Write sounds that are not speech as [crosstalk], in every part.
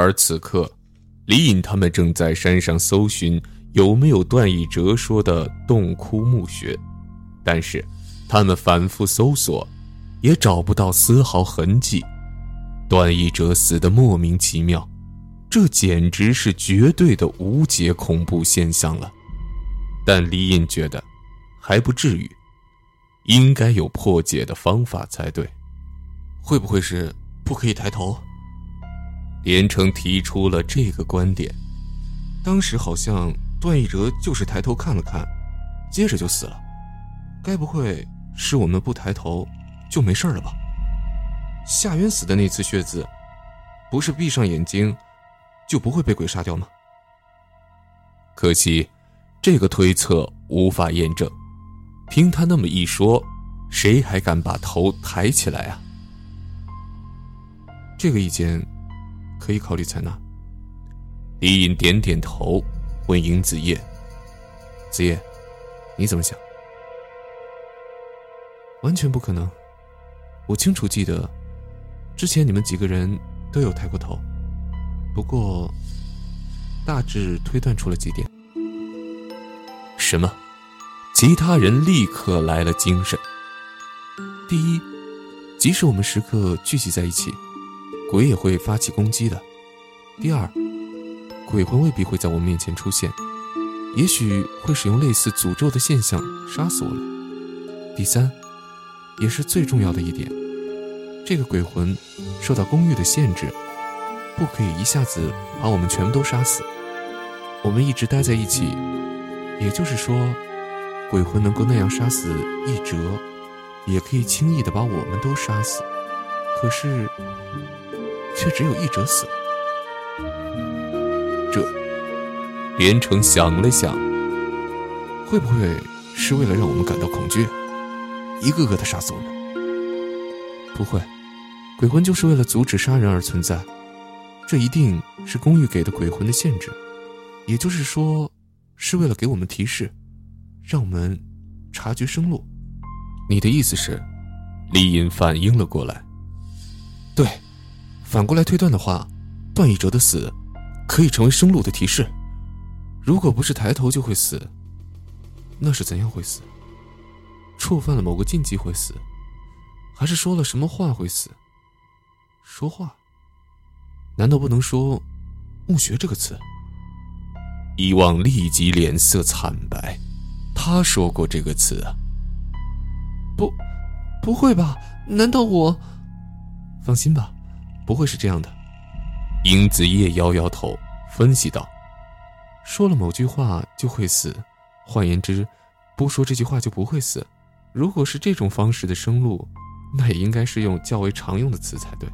而此刻，李隐他们正在山上搜寻有没有段义哲说的洞窟墓穴，但是他们反复搜索，也找不到丝毫痕迹。段义哲死的莫名其妙，这简直是绝对的无解恐怖现象了。但李隐觉得，还不至于，应该有破解的方法才对。会不会是不可以抬头？连城提出了这个观点。当时好像段奕哲就是抬头看了看，接着就死了。该不会是我们不抬头就没事了吧？夏渊死的那次血渍，不是闭上眼睛就不会被鬼杀掉吗？可惜，这个推测无法验证。听他那么一说，谁还敢把头抬起来啊？这个意见可以考虑采纳。李隐点点头，问尹子夜：“子夜，你怎么想？”完全不可能。我清楚记得。之前你们几个人都有抬过头，不过大致推断出了几点。什么？其他人立刻来了精神。第一，即使我们时刻聚集在一起，鬼也会发起攻击的。第二，鬼魂未必会在我面前出现，也许会使用类似诅咒的现象杀死我们。第三，也是最重要的一点。这个鬼魂受到公寓的限制，不可以一下子把我们全部都杀死。我们一直待在一起，也就是说，鬼魂能够那样杀死一哲，也可以轻易的把我们都杀死。可是，却只有一者死。这，连城想了想，会不会是为了让我们感到恐惧，一个个的杀死我们？不会。鬼魂就是为了阻止杀人而存在，这一定是公寓给的鬼魂的限制，也就是说，是为了给我们提示，让我们察觉生路。你的意思是？李隐反应了过来。对，反过来推断的话，段以哲的死可以成为生路的提示。如果不是抬头就会死，那是怎样会死？触犯了某个禁忌会死，还是说了什么话会死？说话？难道不能说“墓穴”这个词？伊望立即脸色惨白。他说过这个词啊？不，不会吧？难道我……放心吧，不会是这样的。英子夜摇摇头，分析道：“说了某句话就会死，换言之，不说这句话就不会死。如果是这种方式的生路，那也应该是用较为常用的词才对。”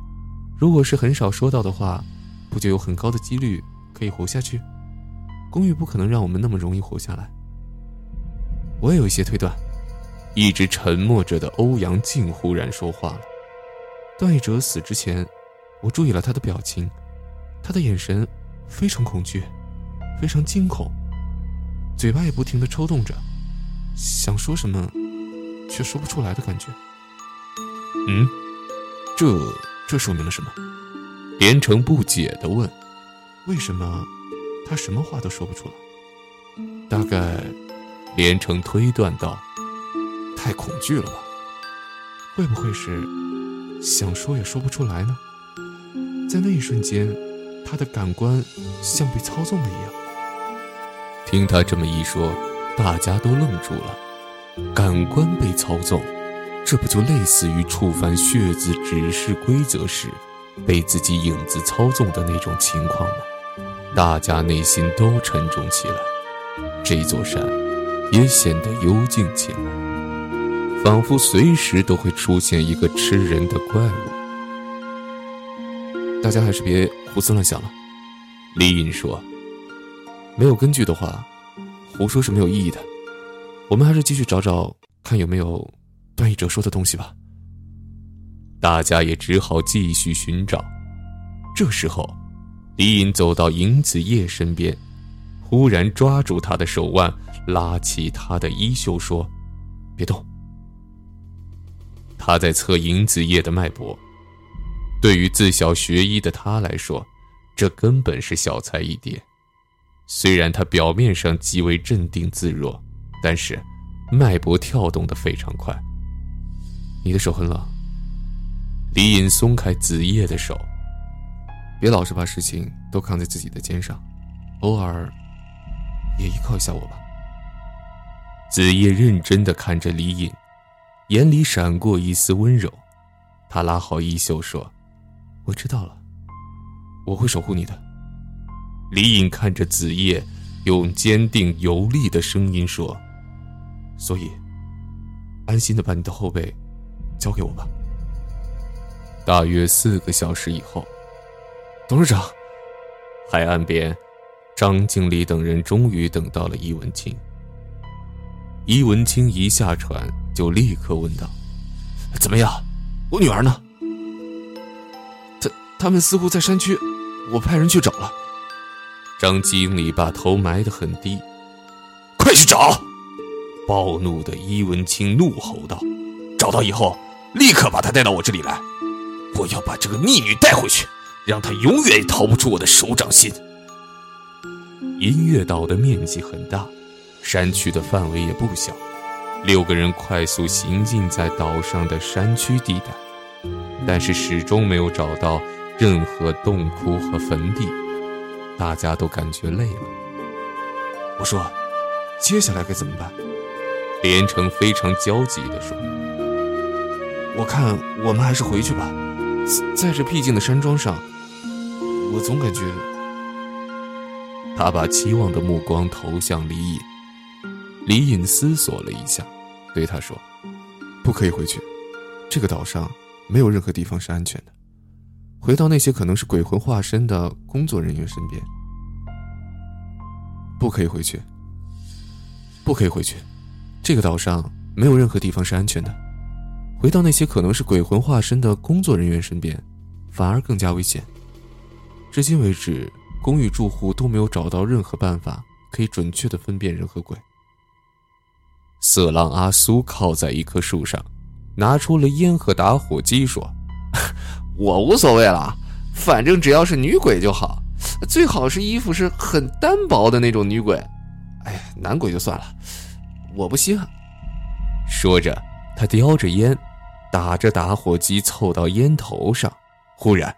如果是很少说到的话，不就有很高的几率可以活下去？公寓不可能让我们那么容易活下来。我也有一些推断。一直沉默着的欧阳靖忽然说话了。段奕哲死之前，我注意了他的表情，他的眼神非常恐惧，非常惊恐，嘴巴也不停地抽动着，想说什么，却说不出来的感觉。嗯，这。这说明了什么？连城不解地问：“为什么他什么话都说不出来？”大概，连城推断道：“太恐惧了吧？会不会是想说也说不出来呢？”在那一瞬间，他的感官像被操纵了一样。听他这么一说，大家都愣住了。感官被操纵。这不就类似于触犯血字指示规则时，被自己影子操纵的那种情况吗？大家内心都沉重起来，这座山也显得幽静起来，仿佛随时都会出现一个吃人的怪物。大家还是别胡思乱想了，李隐说：“没有根据的话，胡说是没有意义的。我们还是继续找找，看有没有。”段奕哲说的东西吧。大家也只好继续寻找。这时候，李隐走到尹子夜身边，忽然抓住他的手腕，拉起他的衣袖说：“别动。”他在测尹子夜的脉搏。对于自小学医的他来说，这根本是小菜一碟。虽然他表面上极为镇定自若，但是脉搏跳动的非常快。你的手很冷。李隐松开子夜的手，别老是把事情都扛在自己的肩上，偶尔也依靠一下我吧。子夜认真的看着李隐，眼里闪过一丝温柔。他拉好衣袖说：“我知道了，我会守护你的。”李颖看着子夜，用坚定有力的声音说：“所以，安心的把你的后背交给我吧。”大约四个小时以后，董事长，海岸边，张经理等人终于等到了伊文清。伊文清一下船就立刻问道：“怎么样？我女儿呢？”他们似乎在山区，我派人去找了。张经理把头埋得很低，快去找！暴怒的伊文清怒吼道：“找到以后，立刻把他带到我这里来，我要把这个逆女带回去，让她永远也逃不出我的手掌心。”音乐岛的面积很大，山区的范围也不小，六个人快速行进在岛上的山区地带，但是始终没有找到任何洞窟和坟地。大家都感觉累了。我说：“接下来该怎么办？”连城非常焦急地说：“我看我们还是回去吧，在这僻静的山庄上，我总感觉……”他把期望的目光投向李隐。李隐思索了一下，对他说：“不可以回去，这个岛上没有任何地方是安全的。”回到那些可能是鬼魂化身的工作人员身边，不可以回去，不可以回去，这个岛上没有任何地方是安全的。回到那些可能是鬼魂化身的工作人员身边，反而更加危险。至今为止，公寓住户都没有找到任何办法可以准确的分辨人和鬼。色狼阿苏靠在一棵树上，拿出了烟和打火机，说。我无所谓了，反正只要是女鬼就好，最好是衣服是很单薄的那种女鬼。哎，男鬼就算了，我不稀罕。说着，他叼着烟，打着打火机凑到烟头上。忽然，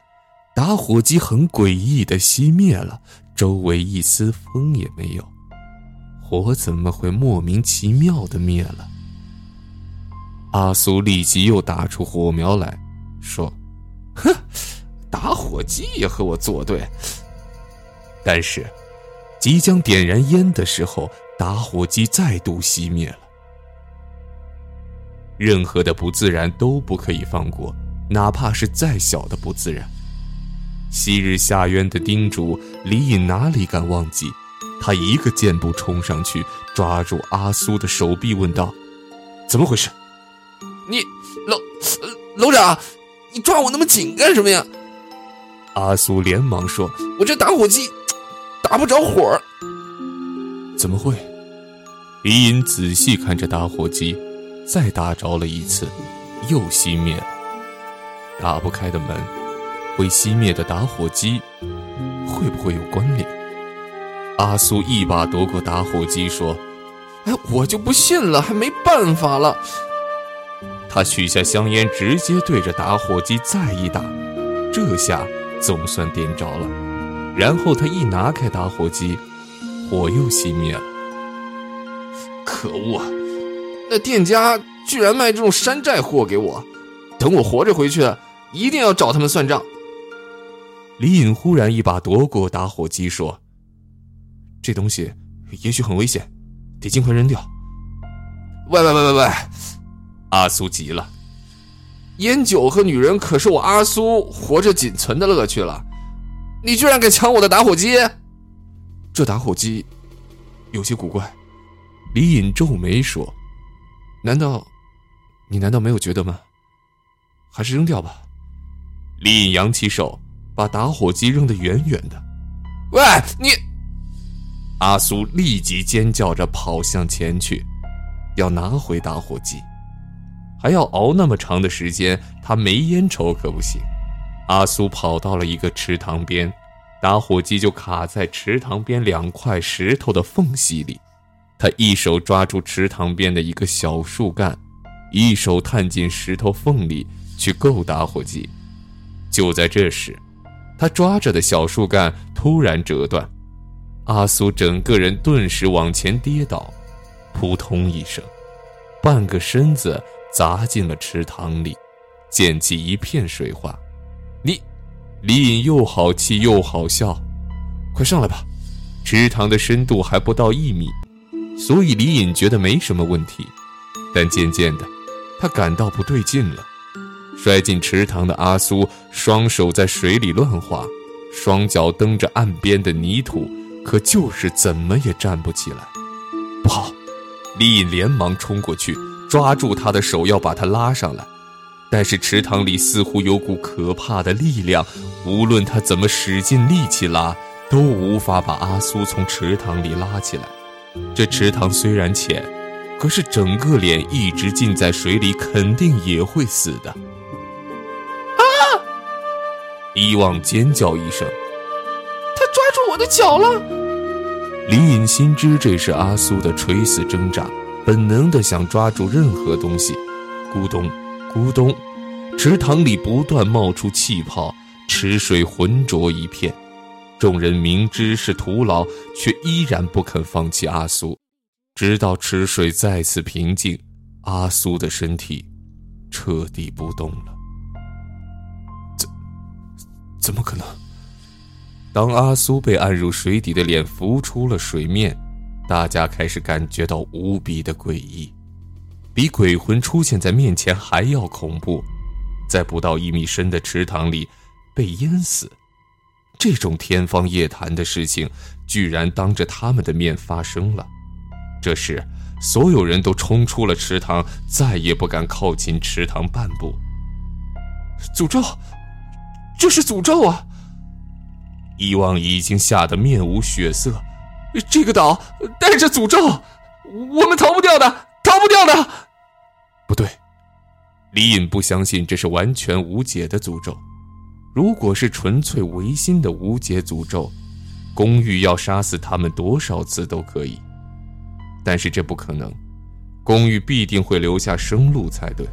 打火机很诡异的熄灭了，周围一丝风也没有。火怎么会莫名其妙的灭了？阿苏立即又打出火苗来说。哼，打火机也和我作对。但是，即将点燃烟的时候，打火机再度熄灭了。任何的不自然都不可以放过，哪怕是再小的不自然。昔日下渊的叮嘱，李隐哪里敢忘记？他一个箭步冲上去，抓住阿苏的手臂，问道：“怎么回事？”你，楼，楼长。你抓我那么紧干什么呀？阿苏连忙说：“我这打火机 [tsk] 打不着火。”怎么会？李隐仔细看着打火机，再打着了一次，又熄灭了。打不开的门，会熄灭的打火机，会不会有关联？阿苏一把夺过打火机，说：“哎，我就不信了，还没办法了。”他取下香烟，直接对着打火机再一打，这下总算点着了。然后他一拿开打火机，火又熄灭了。可恶！那店家居然卖这种山寨货给我，等我活着回去，一定要找他们算账。李隐忽然一把夺过打火机，说：“这东西也许很危险，得尽快扔掉。”喂喂喂喂喂！阿苏急了，烟酒和女人可是我阿苏活着仅存的乐趣了，你居然敢抢我的打火机！这打火机有些古怪。李隐皱眉说：“难道你难道没有觉得吗？还是扔掉吧。”李隐扬起手，把打火机扔得远远的。喂，你！阿苏立即尖叫着跑向前去，要拿回打火机。还要熬那么长的时间，他没烟抽可不行。阿苏跑到了一个池塘边，打火机就卡在池塘边两块石头的缝隙里。他一手抓住池塘边的一个小树干，一手探进石头缝里去够打火机。就在这时，他抓着的小树干突然折断，阿苏整个人顿时往前跌倒，扑通一声，半个身子砸进了池塘里，溅起一片水花。你，李隐又好气又好笑，快上来吧，池塘的深度还不到一米。所以李隐觉得没什么问题，但渐渐的，他感到不对劲了。摔进池塘的阿苏双手在水里乱划，双脚蹬着岸边的泥土，可就是怎么也站不起来。不好！李隐连忙冲过去，抓住他的手要把他拉上来，但是池塘里似乎有股可怕的力量，无论他怎么使尽力气拉，都无法把阿苏从池塘里拉起来。这池塘虽然浅，可是整个脸一直浸在水里，肯定也会死的。啊！伊旺尖叫一声，他抓住我的脚了。李隐心知这是阿苏的垂死挣扎，本能的想抓住任何东西。咕咚，咕咚，池塘里不断冒出气泡，池水浑浊一片。众人明知是徒劳，却依然不肯放弃阿苏，直到池水再次平静，阿苏的身体彻底不动了。怎怎么可能？当阿苏被按入水底的脸浮出了水面，大家开始感觉到无比的诡异，比鬼魂出现在面前还要恐怖。在不到一米深的池塘里，被淹死。这种天方夜谭的事情，居然当着他们的面发生了。这时，所有人都冲出了池塘，再也不敢靠近池塘半步。诅咒，这是诅咒啊！伊旺已经吓得面无血色。这个岛带着诅咒，我们逃不掉的，逃不掉的。不对，李隐不相信这是完全无解的诅咒。如果是纯粹违心的无解诅咒，公寓要杀死他们多少次都可以。但是这不可能，公寓必定会留下生路才对。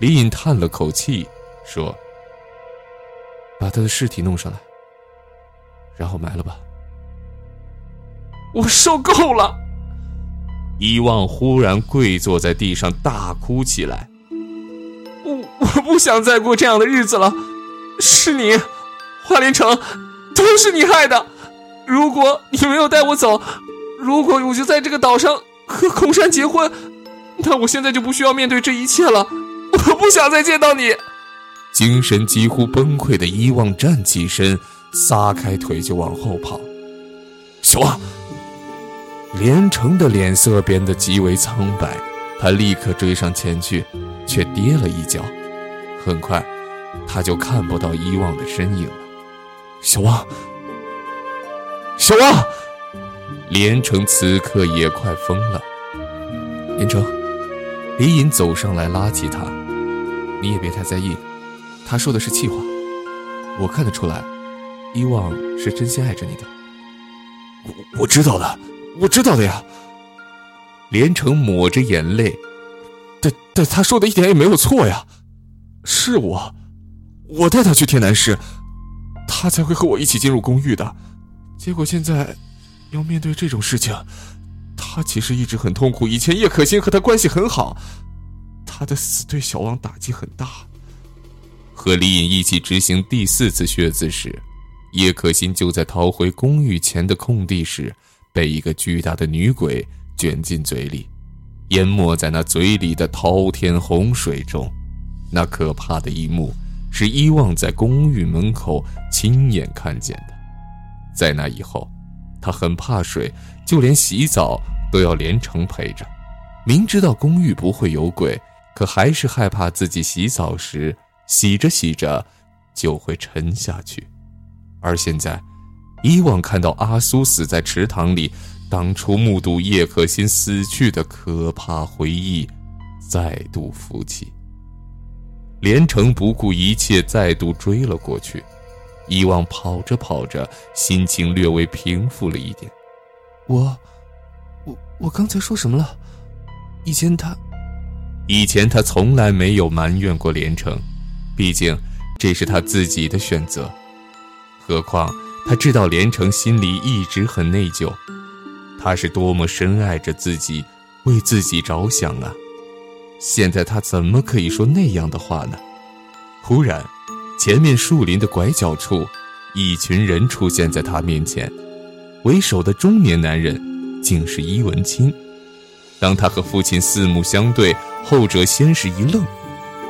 李隐叹了口气，说：“把他的尸体弄上来，然后埋了吧。”我受够了！伊旺忽然跪坐在地上大哭起来：“我我不想再过这样的日子了。”是你，华连城，都是你害的。如果你没有带我走，如果我就在这个岛上和孔山结婚，那我现在就不需要面对这一切了。我不想再见到你。精神几乎崩溃的伊旺站起身，撒开腿就往后跑。小王，连城的脸色变得极为苍白，他立刻追上前去，却跌了一跤。很快。他就看不到伊旺的身影了。小王，小王，连城此刻也快疯了。连城，李隐走上来拉起他，你也别太在意，他说的是气话。我看得出来，伊旺是真心爱着你的。我我知道的，我知道的呀。连城抹着眼泪，但但他说的一点也没有错呀，是我。我带他去天南市，他才会和我一起进入公寓的。结果现在要面对这种事情，他其实一直很痛苦。以前叶可欣和他关系很好，他的死对小王打击很大。和李隐一起执行第四次血字时，叶可欣就在逃回公寓前的空地时，被一个巨大的女鬼卷进嘴里，淹没在那嘴里的滔天洪水中。那可怕的一幕。是伊旺在公寓门口亲眼看见的。在那以后，他很怕水，就连洗澡都要连城陪着。明知道公寓不会有鬼，可还是害怕自己洗澡时洗着洗着就会沉下去。而现在，伊旺看到阿苏死在池塘里，当初目睹叶可欣死去的可怕回忆再度浮起。连城不顾一切，再度追了过去。以往跑着跑着，心情略微平复了一点。我，我，我刚才说什么了？以前他，以前他从来没有埋怨过连城，毕竟这是他自己的选择。何况他知道连城心里一直很内疚，他是多么深爱着自己，为自己着想啊！现在他怎么可以说那样的话呢？忽然。前面树林的拐角处，一群人出现在他面前。为首的中年男人竟是伊文清。当他和父亲四目相对，后者先是一愣，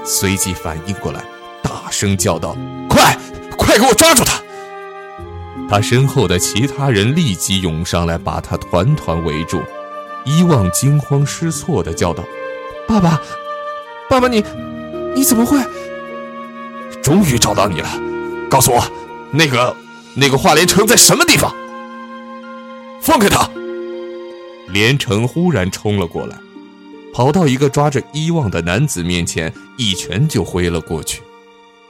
随即反应过来，大声叫道：“快，快给我抓住他！”他身后的其他人立即涌上来，把他团团围住。伊旺惊慌失措地叫道：“爸爸，爸爸，你，你怎么会？”终于找到你了，告诉我，那个那个华连城在什么地方？放开他！连城忽然冲了过来，跑到一个抓着伊旺的男子面前，一拳就挥了过去。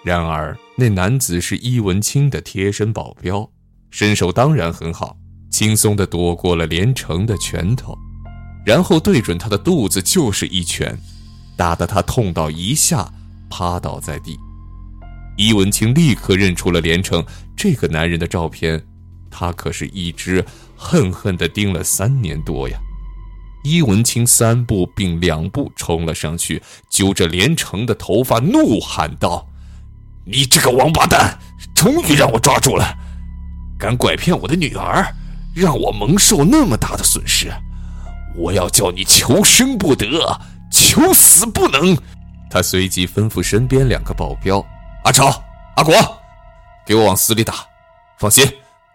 然而那男子是伊文清的贴身保镖，身手当然很好，轻松地躲过了连城的拳头，然后对准他的肚子就是一拳，打得他痛到一下趴倒在地。伊文清立刻认出了连城这个男人的照片，他可是一直恨恨地盯了三年多呀！伊文清三步并两步冲了上去，揪着连城的头发，怒喊道：“你这个王八蛋，终于让我抓住了！敢拐骗我的女儿，让我蒙受那么大的损失，我要叫你求生不得，求死不能！”他随即吩咐身边两个保镖。阿超，阿国，给我往死里打！放心，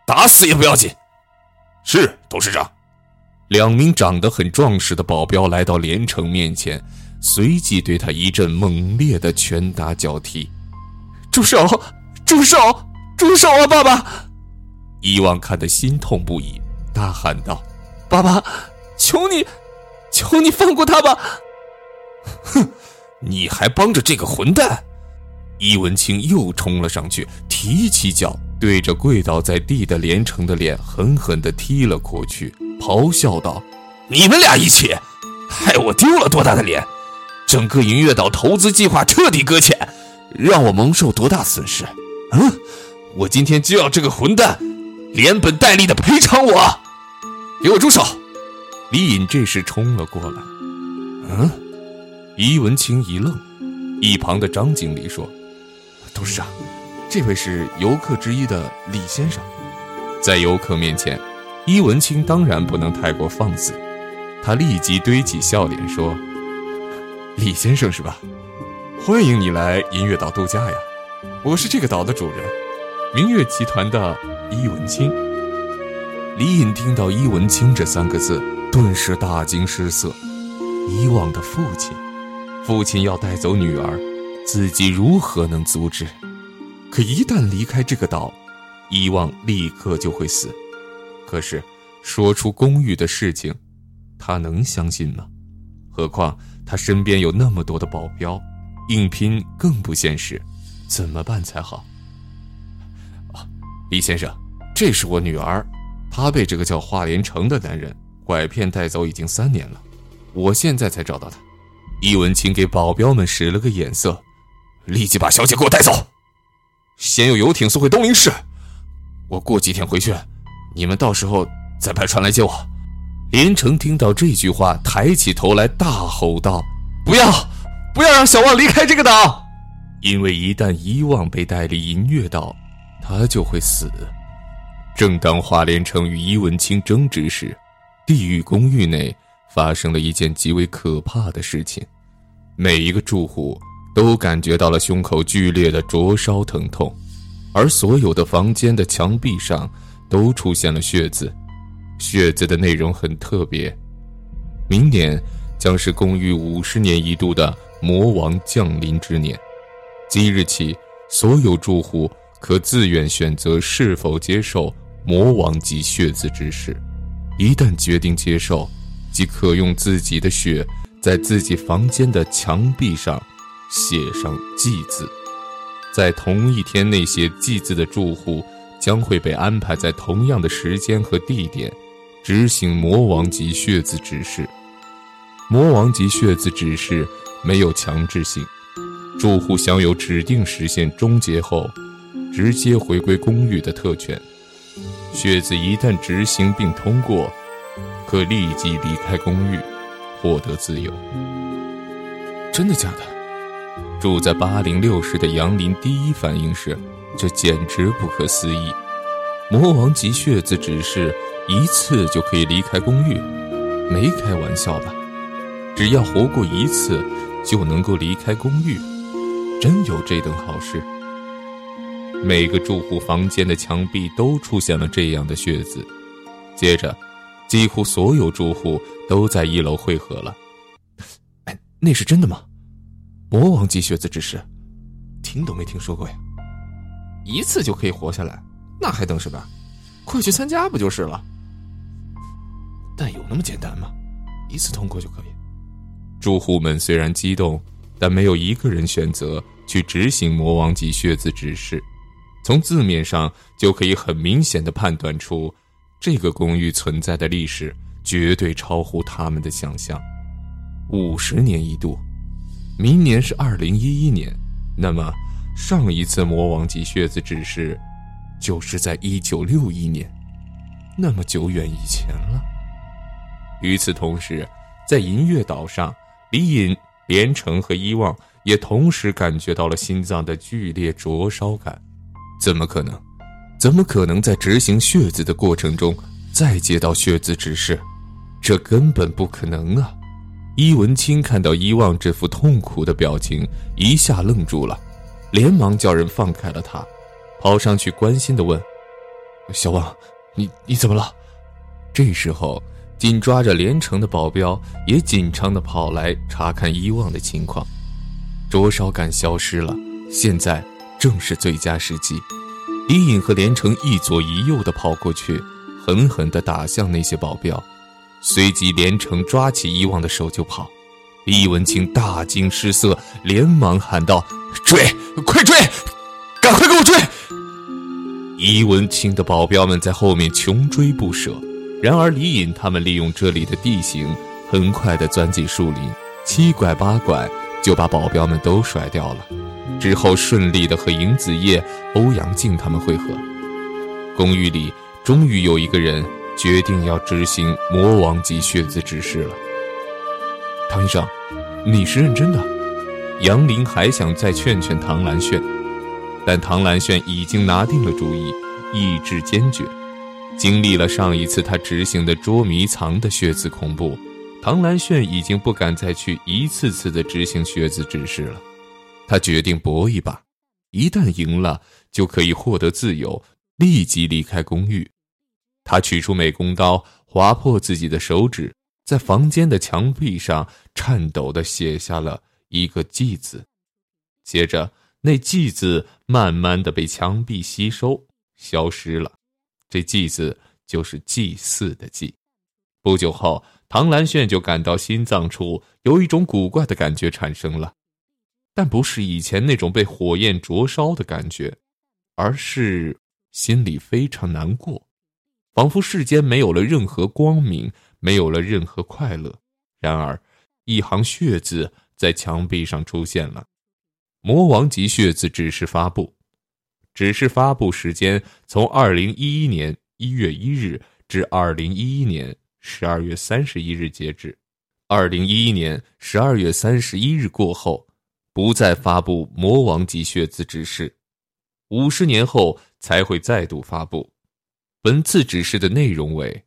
打死也不要紧。是董事长。两名长得很壮实的保镖来到连城面前，随即对他一阵猛烈的拳打脚踢。住手！住手！住手啊！爸爸！伊旺看得心痛不已，大喊道：“爸爸，求你，求你放过他吧！”哼，你还帮着这个混蛋！伊文清又冲了上去，提起脚对着跪倒在地的连城的脸狠狠地踢了过去，咆哮道：“你们俩一起，害我丢了多大的脸！整个银月岛投资计划彻底搁浅，让我蒙受多大损失！嗯，我今天就要这个混蛋连本带利的赔偿我！给我住手！”李隐这时冲了过来。嗯，伊文清一愣，一旁的张经理说。董事长，这位是游客之一的李先生。在游客面前，伊文清当然不能太过放肆。他立即堆起笑脸说：“李先生是吧？欢迎你来银月岛度假呀！我是这个岛的主人，明月集团的伊文清。”李隐听到“伊文清”这三个字，顿时大惊失色。以往的父亲，父亲要带走女儿。自己如何能阻止？可一旦离开这个岛，伊旺立刻就会死。可是说出公寓的事情，他能相信吗？何况他身边有那么多的保镖，硬拼更不现实。怎么办才好？李先生，这是我女儿，她被这个叫华连城的男人拐骗带走已经三年了，我现在才找到她。伊文清给保镖们使了个眼色。立即把小姐给我带走，先用游艇送回东林市，我过几天回去，你们到时候再派船来接我。连城听到这句话，抬起头来大吼道：“不要，不要让小旺离开这个岛！因为一旦伊旺被带离银月岛，他就会死。”正当华连城与伊文清争执时，地狱公寓内发生了一件极为可怕的事情，每一个住户。都感觉到了胸口剧烈的灼烧疼痛，而所有的房间的墙壁上都出现了血渍，血渍的内容很特别。明年将是公寓五十年一度的魔王降临之年，即日起，所有住户可自愿选择是否接受魔王级血字之事。一旦决定接受，即可用自己的血在自己房间的墙壁上。写上“祭”字，在同一天那些祭祀的住户将会被安排在同样的时间和地点，执行魔王级血字指示。魔王级血字指示没有强制性，住户享有指定时限终结后，直接回归公寓的特权。血字一旦执行并通过，可立即离开公寓，获得自由。真的假的？住在八零六室的杨林第一反应是：这简直不可思议！魔王级血字指示一次就可以离开公寓，没开玩笑吧？只要活过一次，就能够离开公寓，真有这等好事？每个住户房间的墙壁都出现了这样的血渍，接着，几乎所有住户都在一楼汇合了。[laughs] 哎，那是真的吗？魔王级血字指示，听都没听说过呀！一次就可以活下来，那还等什么？快去参加不就是了？但有那么简单吗？一次通过就可以？住户们虽然激动，但没有一个人选择去执行魔王级血渍指示。从字面上就可以很明显的判断出，这个公寓存在的历史绝对超乎他们的想象。五十年一度，明年是二零一一年，那么上一次魔王级血字指示，就是在一九六一年，那么久远以前了。与此同时，在银月岛上，李隐、连城和伊望也同时感觉到了心脏的剧烈灼烧感。怎么可能？怎么可能在执行血字的过程中再接到血字指示？这根本不可能啊！伊文清看到伊旺这副痛苦的表情，一下愣住了，连忙叫人放开了他，跑上去关心的问：“小望，你你怎么了？”这时候，紧抓着连城的保镖也紧张的跑来查看伊旺的情况，灼烧感消失了，现在。正是最佳时机，李隐和连城一左一右的跑过去，狠狠地打向那些保镖，随即连城抓起伊望的手就跑。李文清大惊失色，连忙喊道：“追，快追，赶快给我追！”伊文清的保镖们在后面穷追不舍，然而李隐他们利用这里的地形，很快地钻进树林，七拐八拐就把保镖们都甩掉了。之后顺利的和尹子夜、欧阳靖他们会合。公寓里终于有一个人决定要执行魔王级血字指示了。唐医生，你是认真的？杨林还想再劝劝唐兰炫，但唐兰炫已经拿定了主意，意志坚决。经历了上一次他执行的捉迷藏的血字恐怖，唐兰炫已经不敢再去一次次的执行血字指示了。他决定搏一把，一旦赢了，就可以获得自由，立即离开公寓。他取出美工刀，划破自己的手指，在房间的墙壁上颤抖地写下了一个“祭”字。接着，那“祭”字慢慢地被墙壁吸收，消失了。这“祭”字就是祭祀的“祭”。不久后，唐兰炫就感到心脏处有一种古怪的感觉产生了。但不是以前那种被火焰灼烧的感觉，而是心里非常难过，仿佛世间没有了任何光明，没有了任何快乐。然而，一行血字在墙壁上出现了：“魔王级血字指示发布，指示发布时间从二零一一年一月一日至二零一一年十二月三十一日截止。二零一一年十二月三十一日过后。”不再发布魔王级血字指示，五十年后才会再度发布。本次指示的内容为：